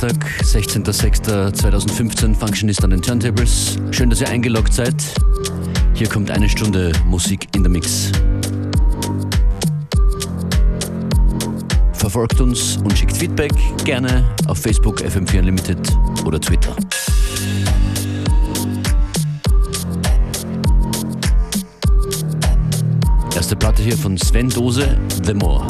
FM4 Unlimited am Dienstag, 16.06.2015, Functionist an den Turntables. Schön, dass ihr eingeloggt seid. Hier kommt eine Stunde Musik in der Mix. Verfolgt uns und schickt Feedback gerne auf Facebook FM4 Unlimited oder Twitter. Erste Platte hier von Sven Dose, The More.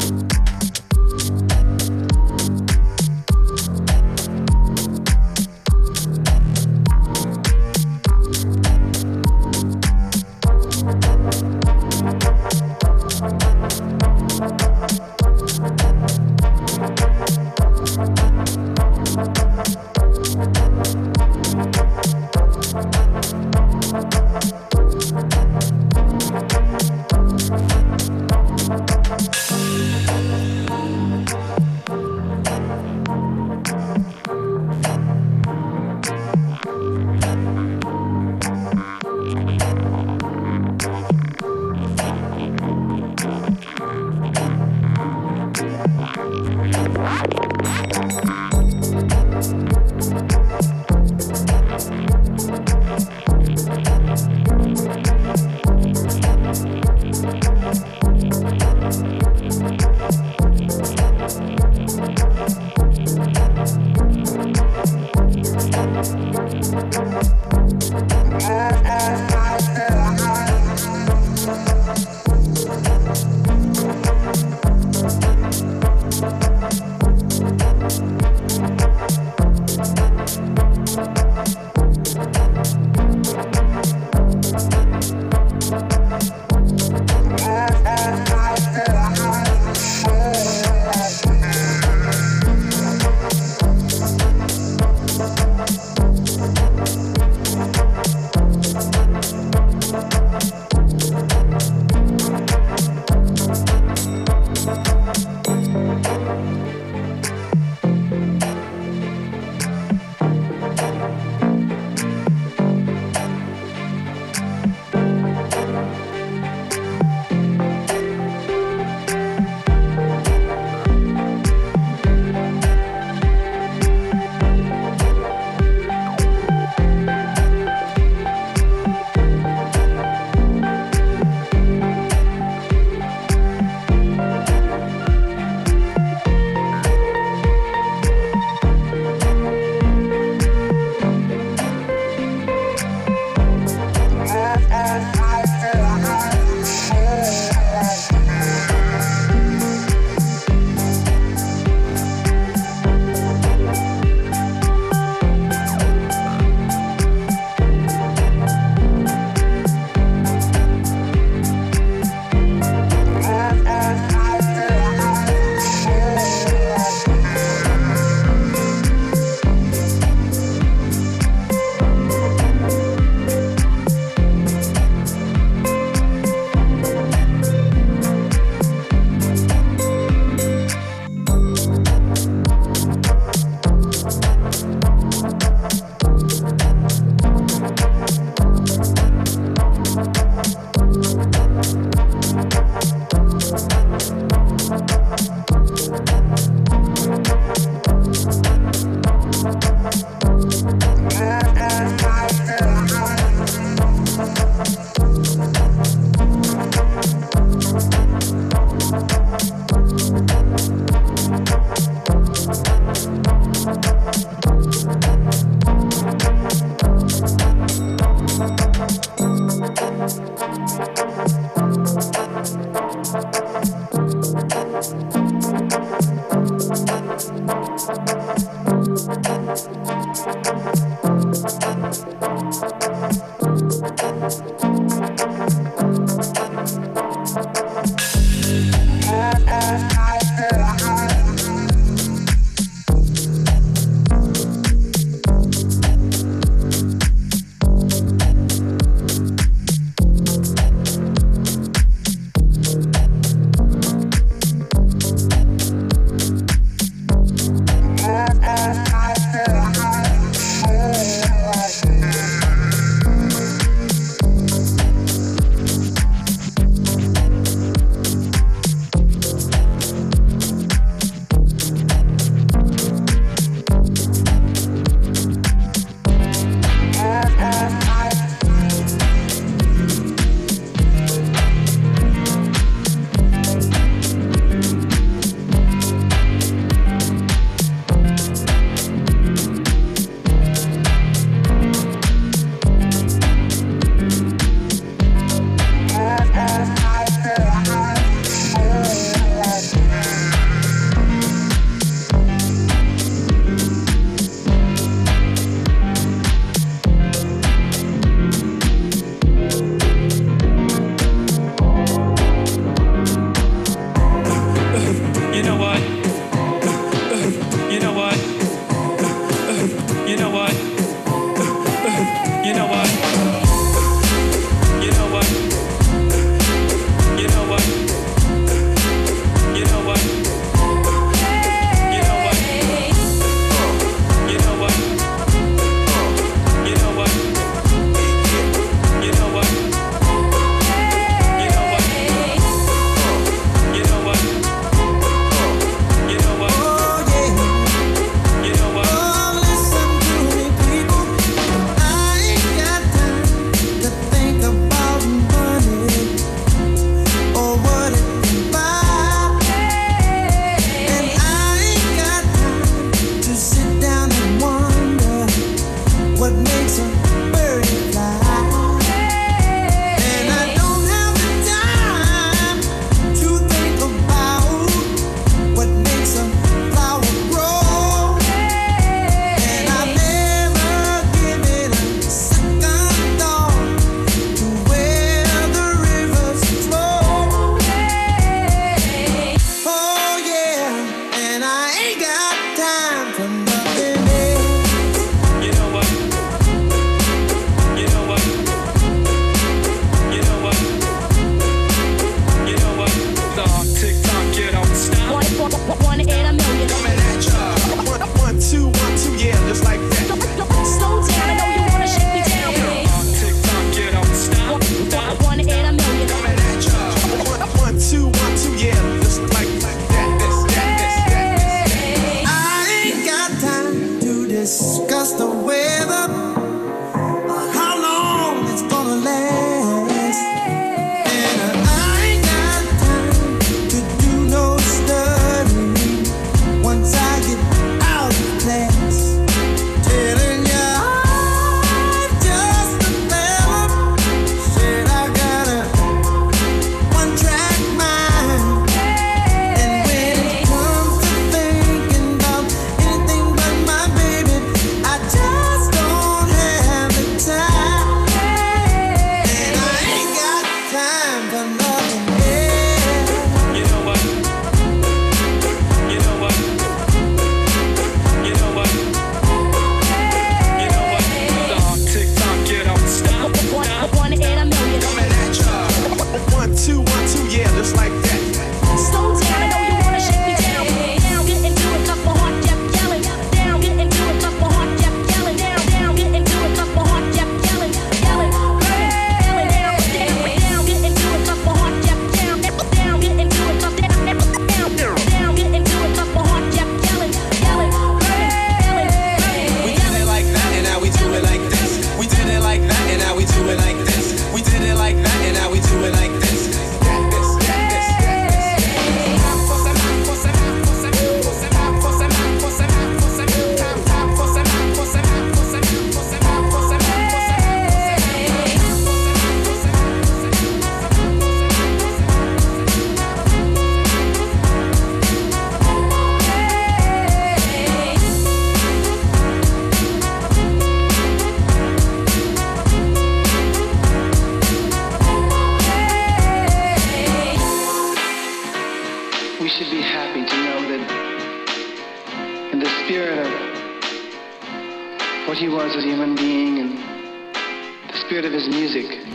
Spirit of his music,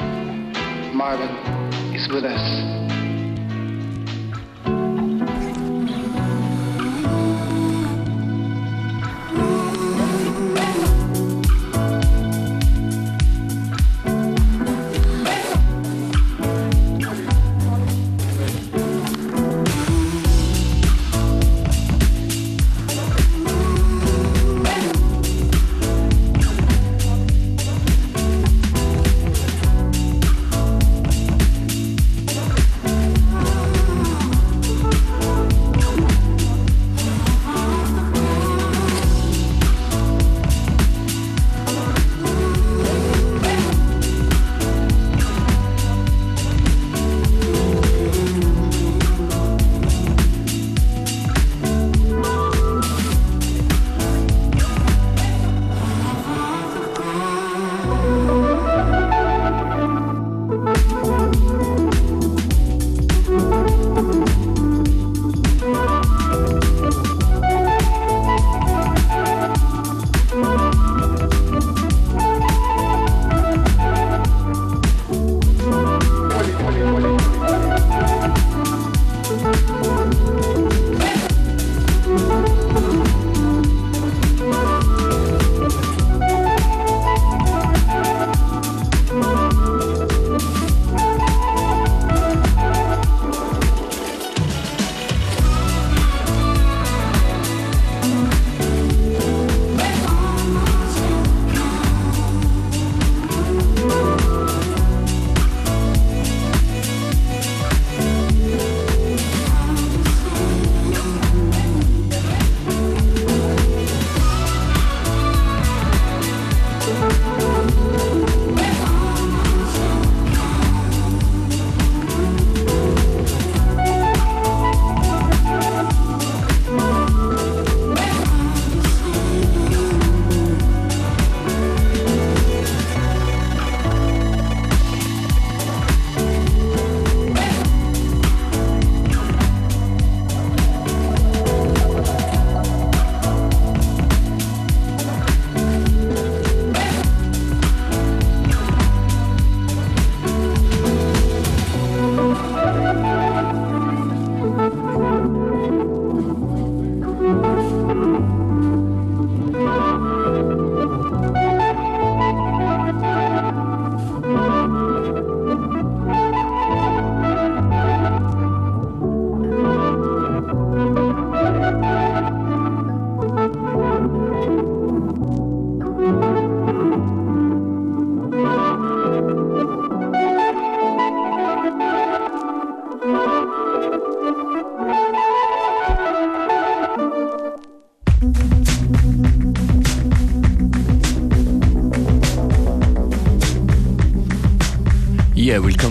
Marvin is with us.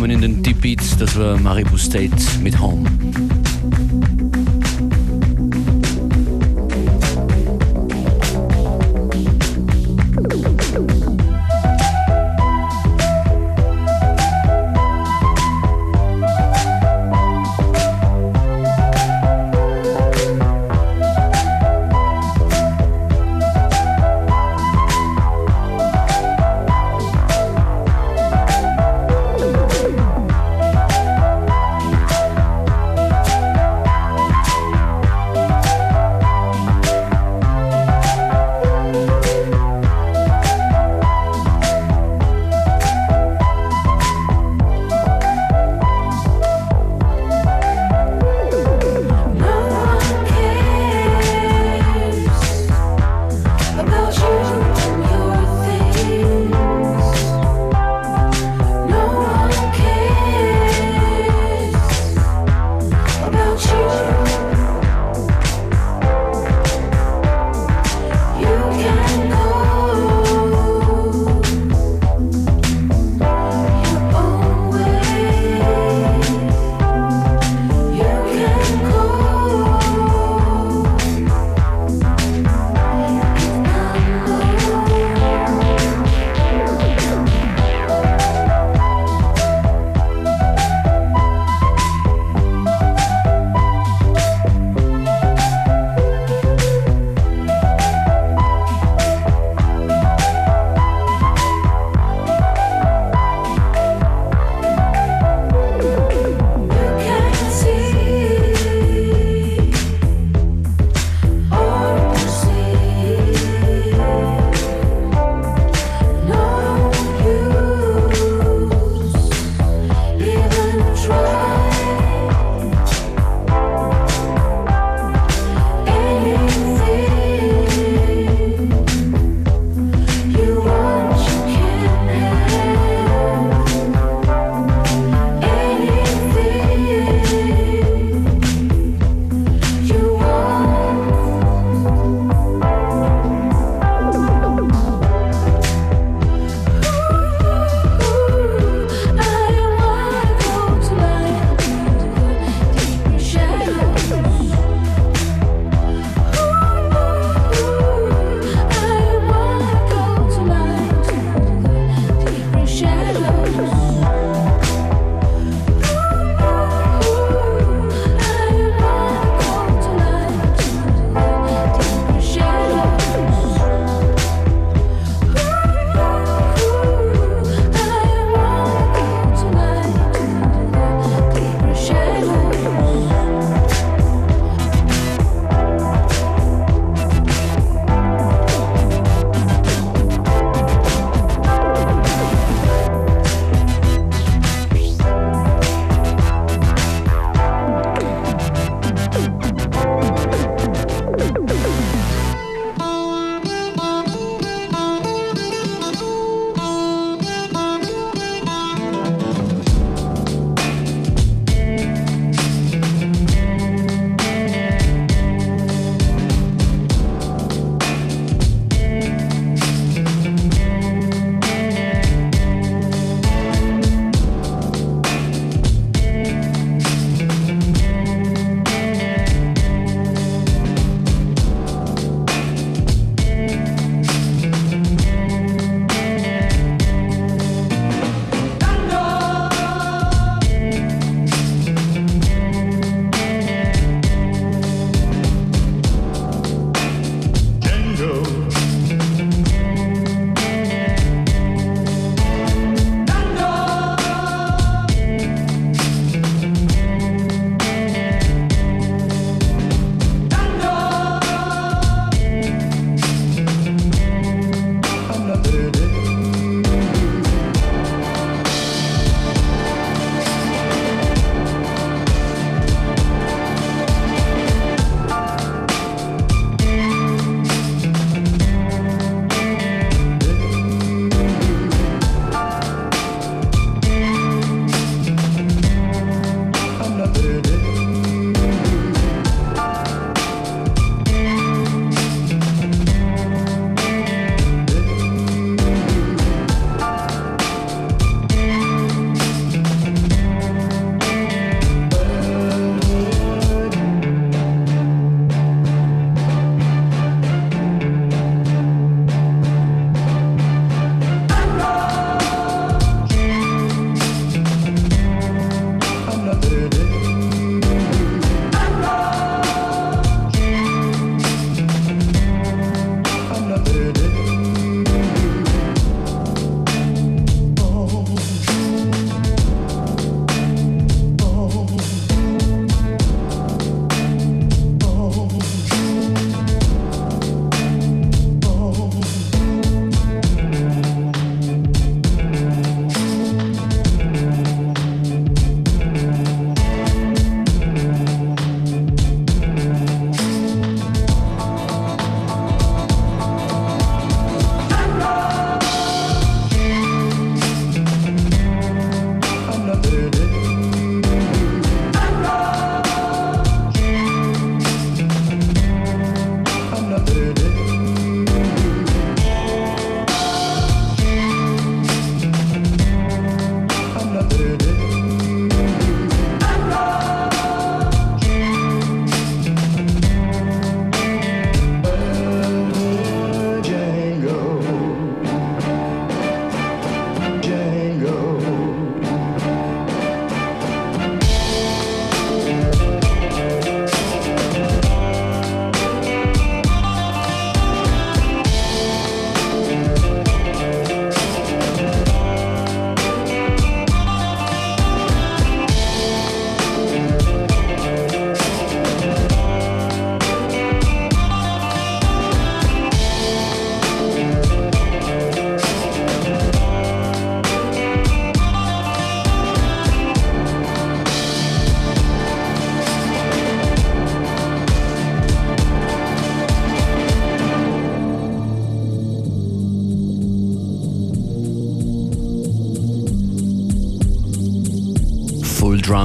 Willkommen in den Deep Beats, das war Maribu State mit Home.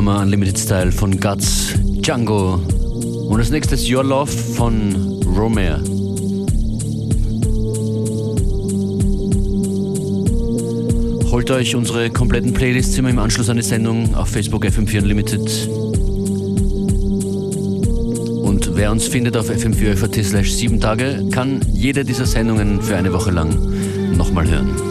Panorama Unlimited Style von Guts, Django. Und als nächstes Your Love von Romare. Holt euch unsere kompletten Playlists immer im Anschluss an die Sendung auf Facebook FM4 Unlimited. Und wer uns findet auf fm4 slash 7 Tage, kann jede dieser Sendungen für eine Woche lang nochmal hören.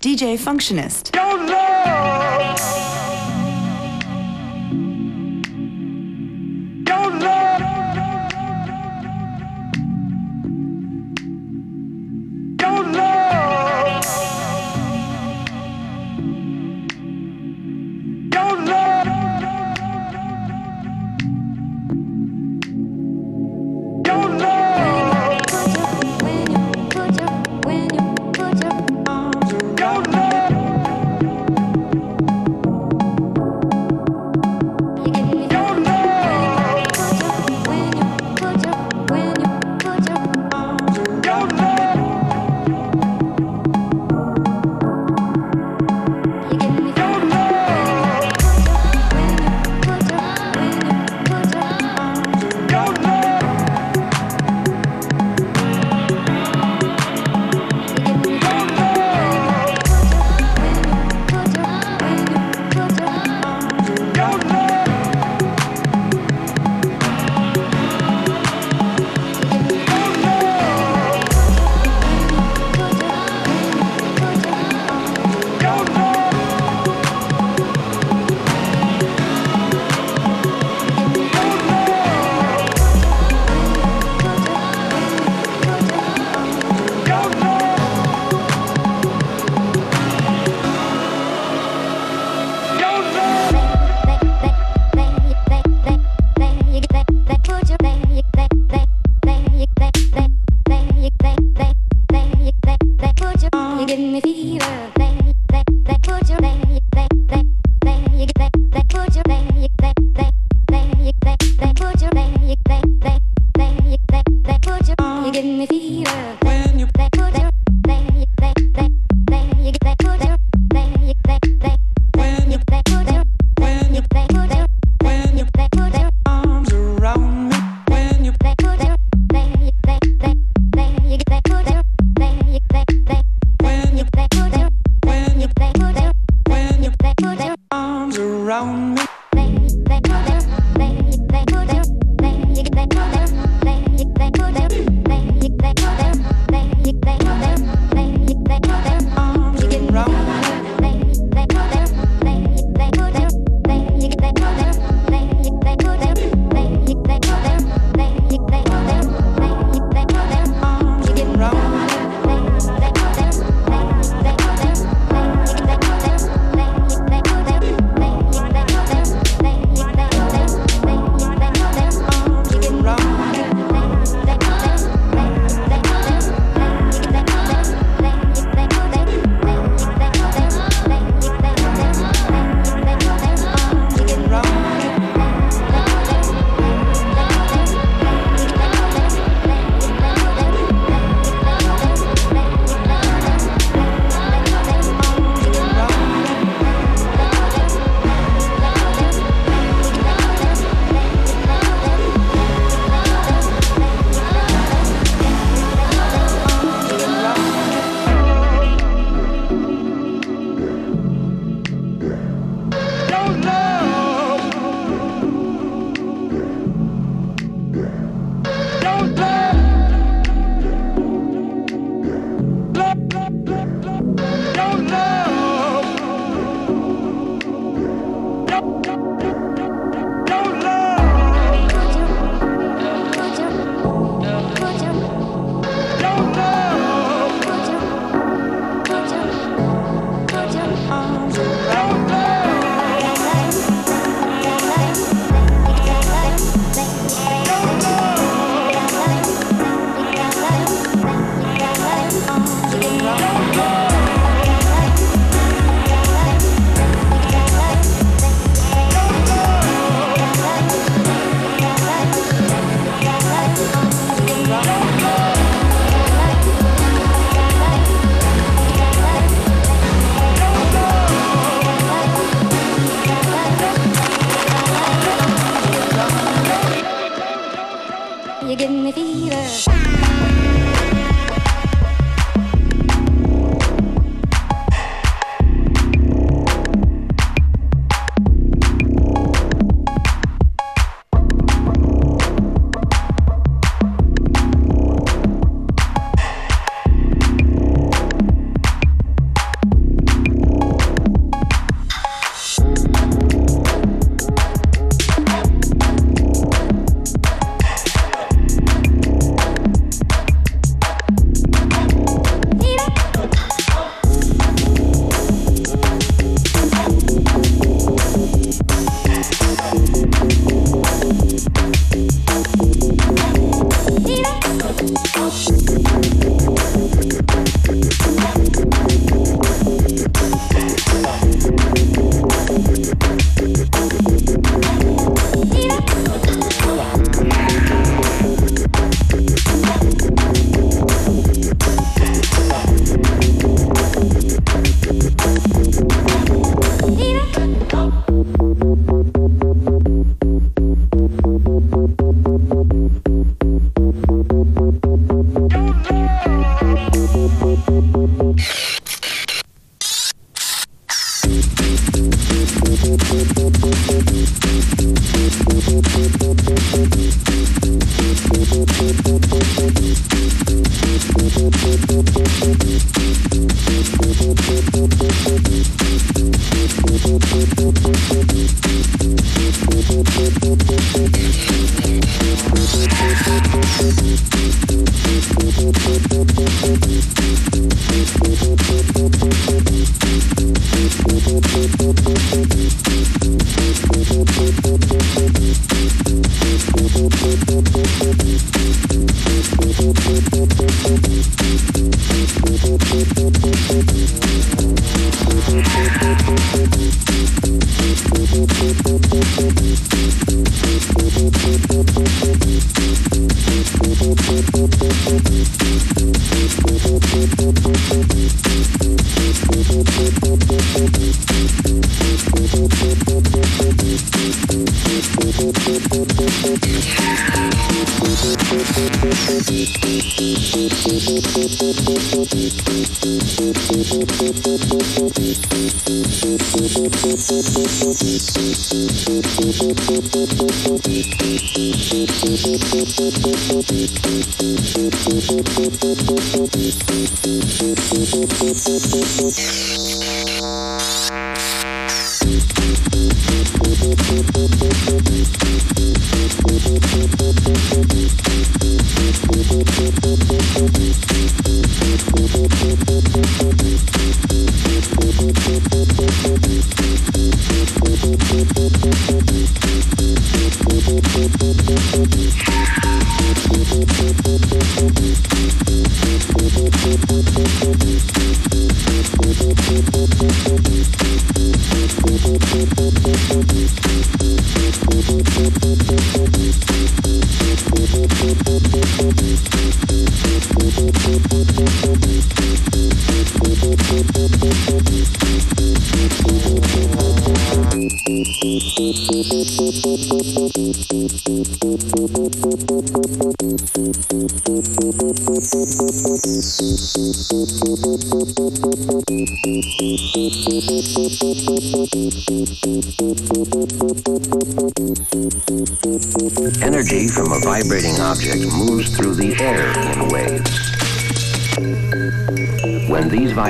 DJ Functionist.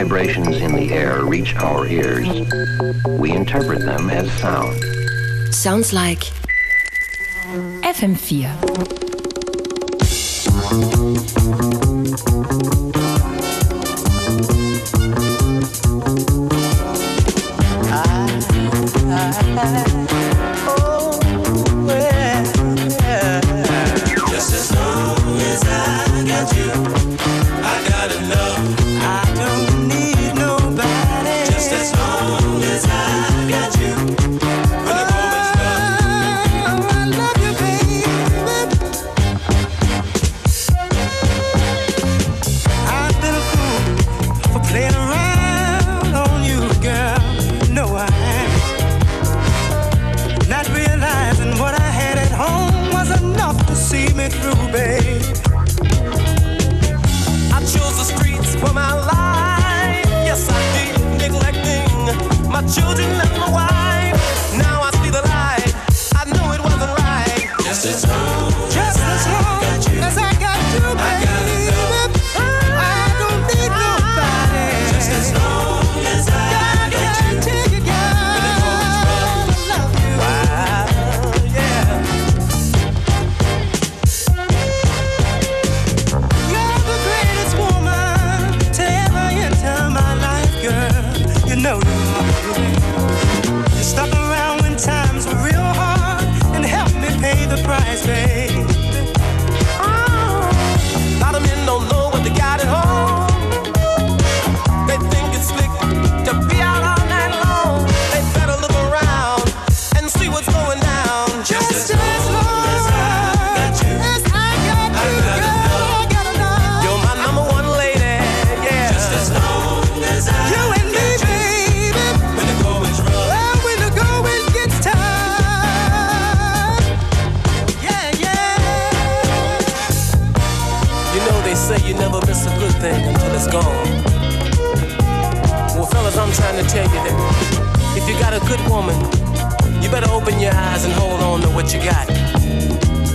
Vibrations in the air reach our ears, we interpret them as sound. Sounds like FM4. my children and my wife.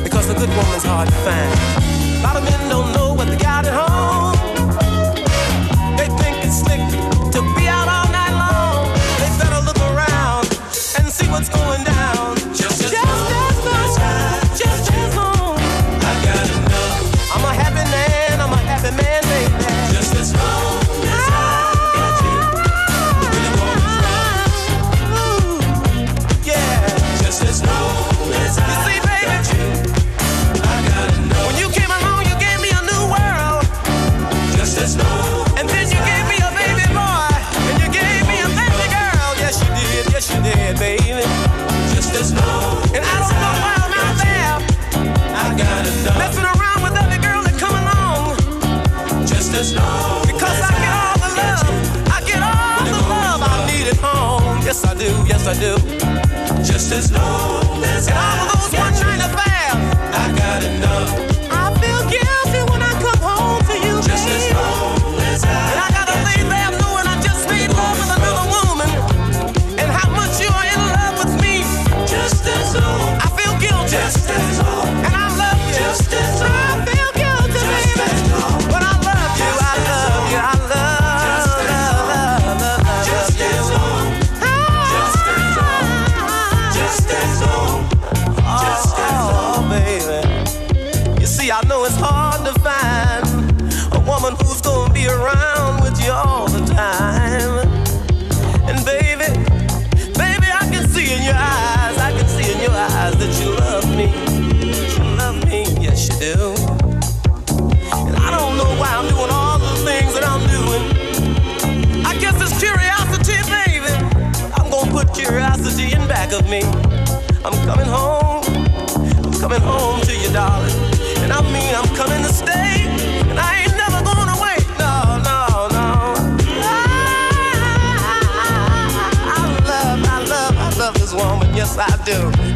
Because a good woman's hard to find. A lot of men don't know what they got at home. Me. I'm coming home. I'm coming home to you, darling. And I mean, I'm coming to stay. And I ain't never going away. No, no, no. I, I love, I love, I love this woman. Yes, I do.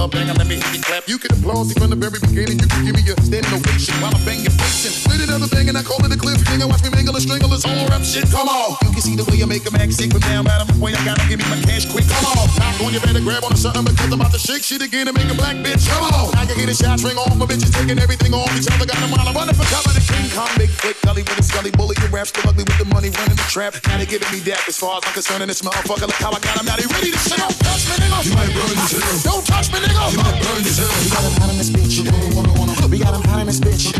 club, nigga, let me hit the club shit while I'm banging fixing. Split another bangin' I call it the cliffs. Oh, rap shit. Come on. You can see the way I make a max sick from down out of my way. I gotta give me my cash quick. Come on. Knock on your better grab on the something because I'm about to shake shit again and make a black bitch. Come on. I can hear the shots ring off. My bitches taking everything off each other. Got them while I'm running for cover. The King Kong, big flick, gully with a scully bully. Your rap still ugly with the money running the trap. Now they giving me that as far as I'm concerned. And this motherfucker, look how I got him. Now they ready to shit. Don't touch me, nigga. You might burn this hell. Don't touch me, nigga. You might burn this hell. We got him hot in this bitch. We got him hot in this bitch.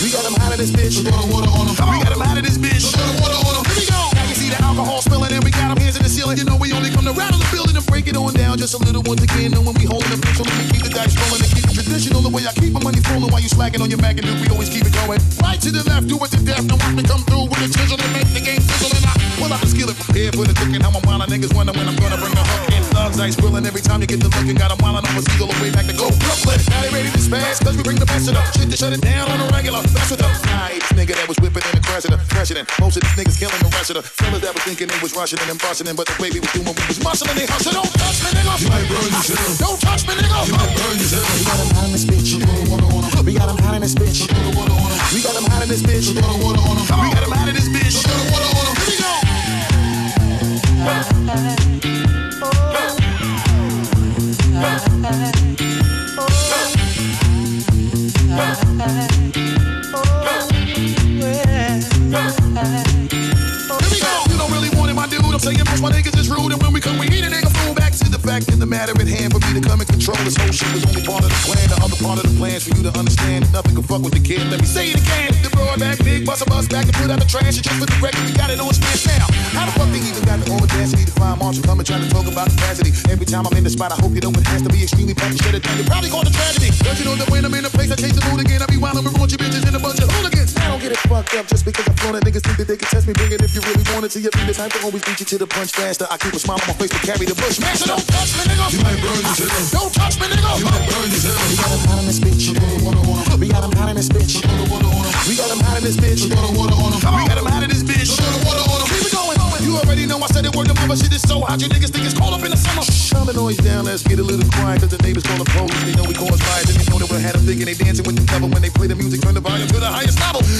We got him hot in this bitch. We got him hot in this bitch. Here we go. You see the alcohol spilling and we got him hands in the ceiling. You know we only come to rattle the building and break it on down just a little once again. And when we holding the pencil, me keep the dice rolling and keep it traditional. The way I keep my money flowing while you slacking on your Mac and we always keep it going. Right to the left, do it to death. Now watch me come through with a chisel and make the game sizzle. And I pull out the skillet prepared for the cooking. How I'm wildin' niggas wonder when I'm gonna bring the hook in. Thugs ice grilling every time you get the look and got them wildin' on a eagle away back to go Brooklyn. Now they ready to spaz cause we bring the best of them. Shit to shut it down on a regular. That's with the nice nigga that was whipping in the president. President. Most of these niggas killing the rest of the fellas that was thinking they was rushing and busting but the way we was doing, we was muscling. They hustle. Don't touch me, nigga. You might burn yourself. Don't touch me, nigga. You might burn yourself. We got him hot in this bitch. We got him hot in this bitch. We got him hot in this bitch. We got him hot in this bitch. Here we go. I'm saying most my niggas is rude, and when we come, we eat in the matter at hand for me to come and control this whole shit was only part of the plan. The other part of the plans for you to understand nothing can fuck with the kid. Let me say it again. The broad back, big bust a bus back and put out the trash. And just for the record, we got it on smash now. How the fuck they even got the audacity to find Marshall coming trying to talk about capacity? Every time I'm in the spot, I hope you it has to be extremely packed. Shut it probably call it tragedy. Don't you know that when I'm in a place, I change the mood again. I be wildin' with raunchy bitches and a bunch of hooligans. I don't get it fucked up just because I'm flown niggas think that they can test me. Bring it if you really wanted to. You be the type to always beat you to the punch faster. I keep a smile on my face to carry the bush. Man, so don't touch me, nigga. You might burn yourself. Don't touch me, nigga. You might burn yourself. We got him hot in this bitch. We got him hot in this bitch. We got him hot in this bitch. We got him hot in this bitch. Here we going. You already know I said it worked. The mother shit is so hot, you niggas think it's cold up in the summer. Turn the noise down, let's get a little quiet, cause the neighbors call the police. They know we cause riots, and they know that we had them thinking they dancing with the devil when they play the music, turn the volume to the highest level.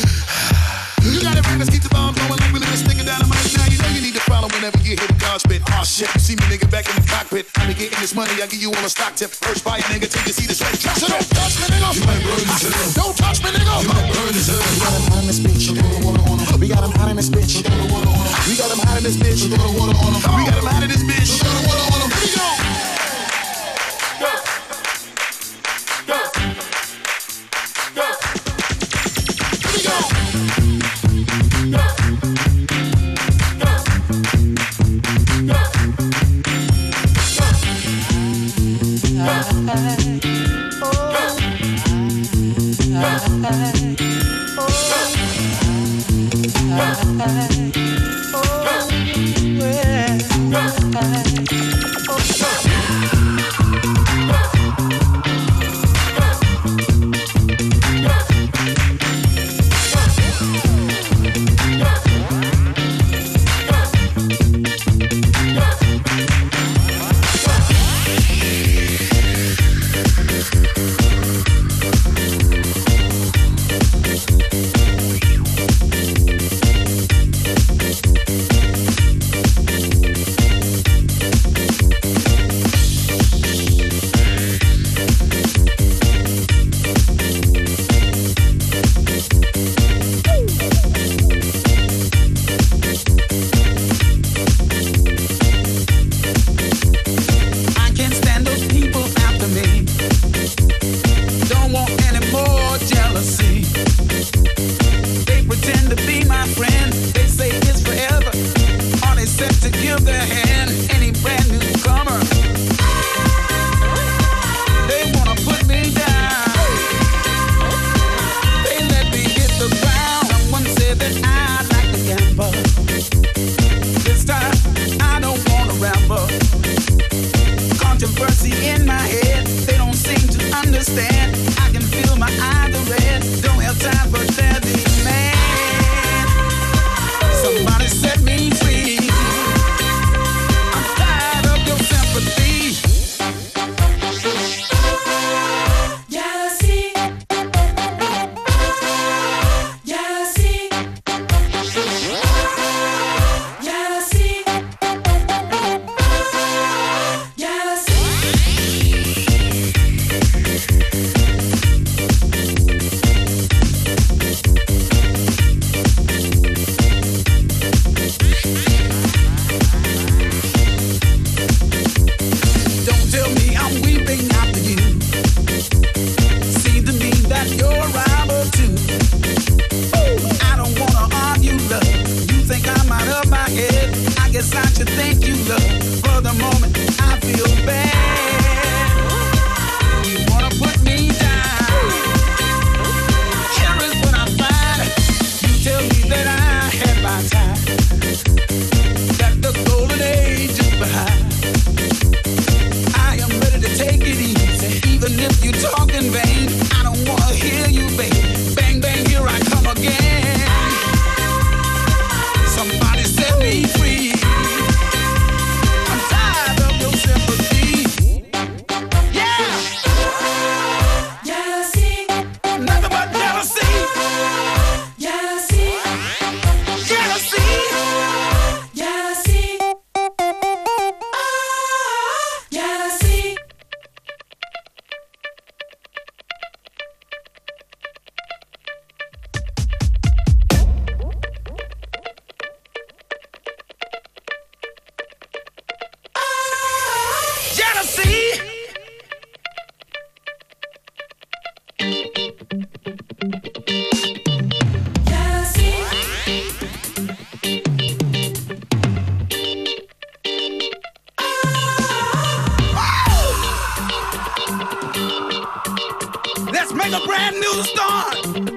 You got it, rappers, keep the bomb going like we live sticking down the mic. Now you know you need to follow whenever you hear the God spit. Oh shit, you see me nigga back in the cockpit. I be getting this money, I give you all a stock tip. First fire nigga till you see this red truck. So don't touch me, nigga. You might burn this hell. Don't touch me, nigga. You might burn this hell. We got him hot in this bitch. We got him hot in this bitch. We got him hot in this bitch. We got him hot in this bitch. Here we go. Here we Oh, oh, oh, oh, Like a brand new start.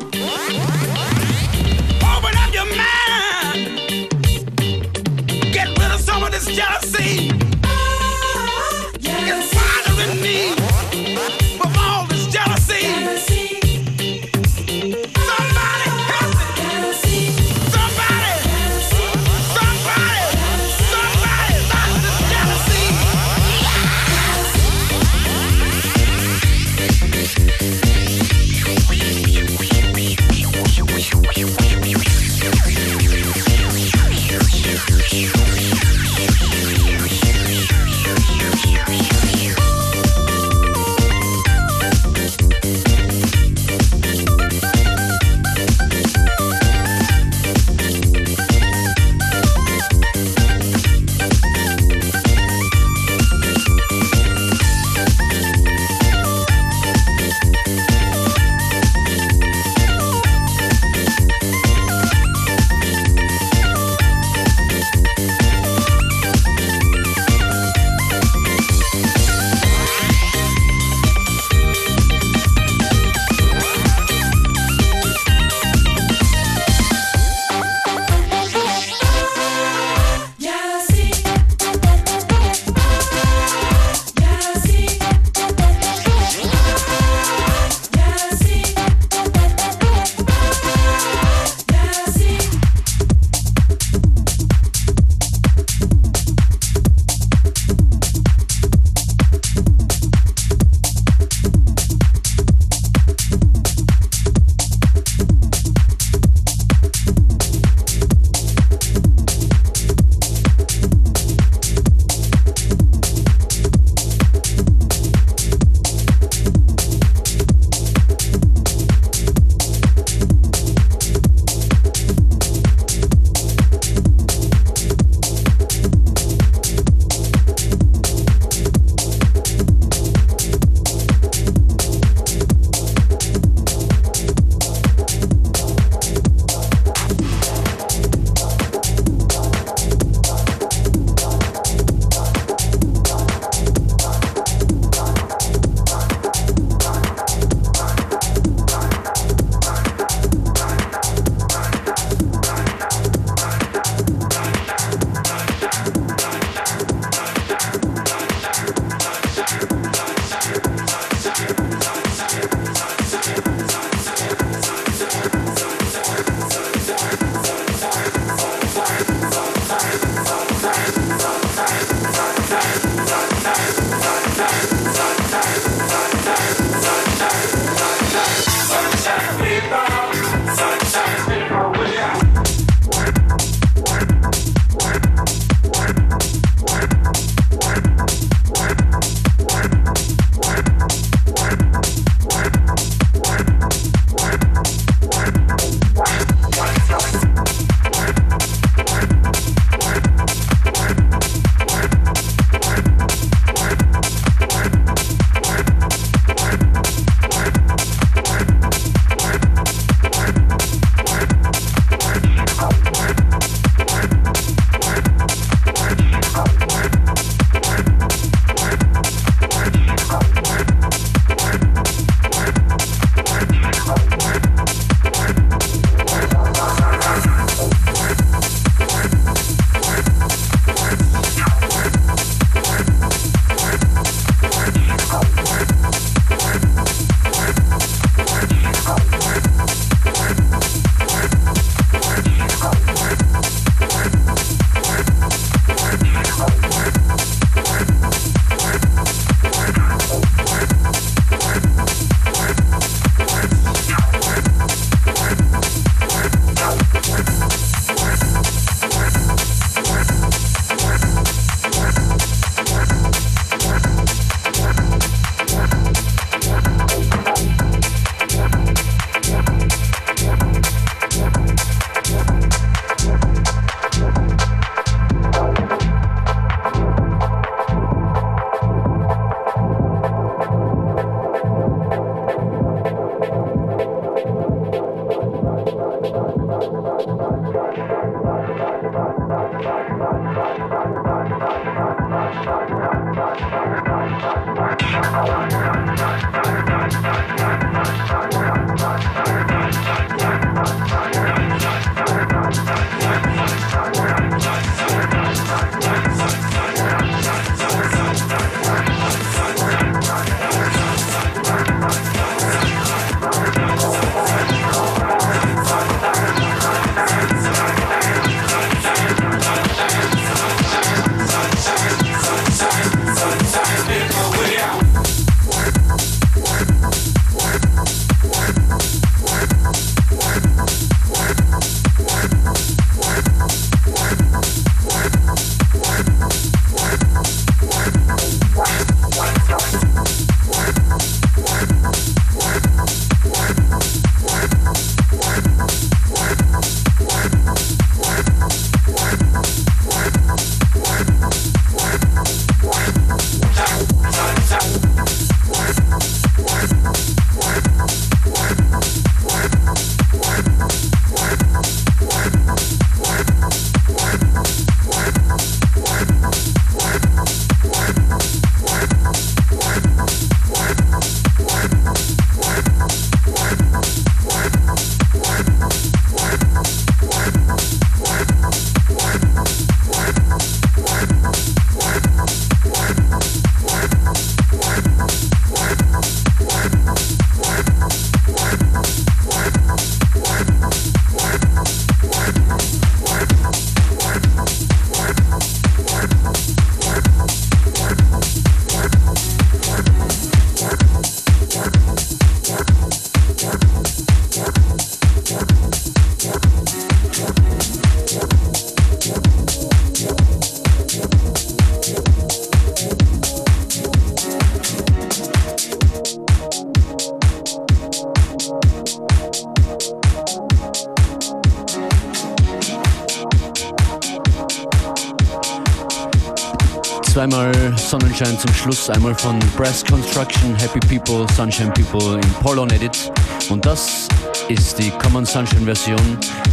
Zweimal Sonnenschein zum Schluss, einmal von Brass Construction, Happy People, Sunshine People in Polon Edit. Und das ist die Common Sunshine Version.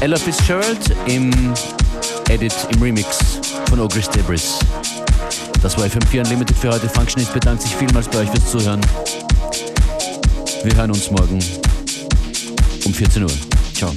Ella Fitzgerald im Edit, im Remix von Ogris Debris. Das war FM4 Unlimited für heute. Functionist bedankt sich vielmals bei euch fürs Zuhören. Wir hören uns morgen um 14 Uhr. Ciao.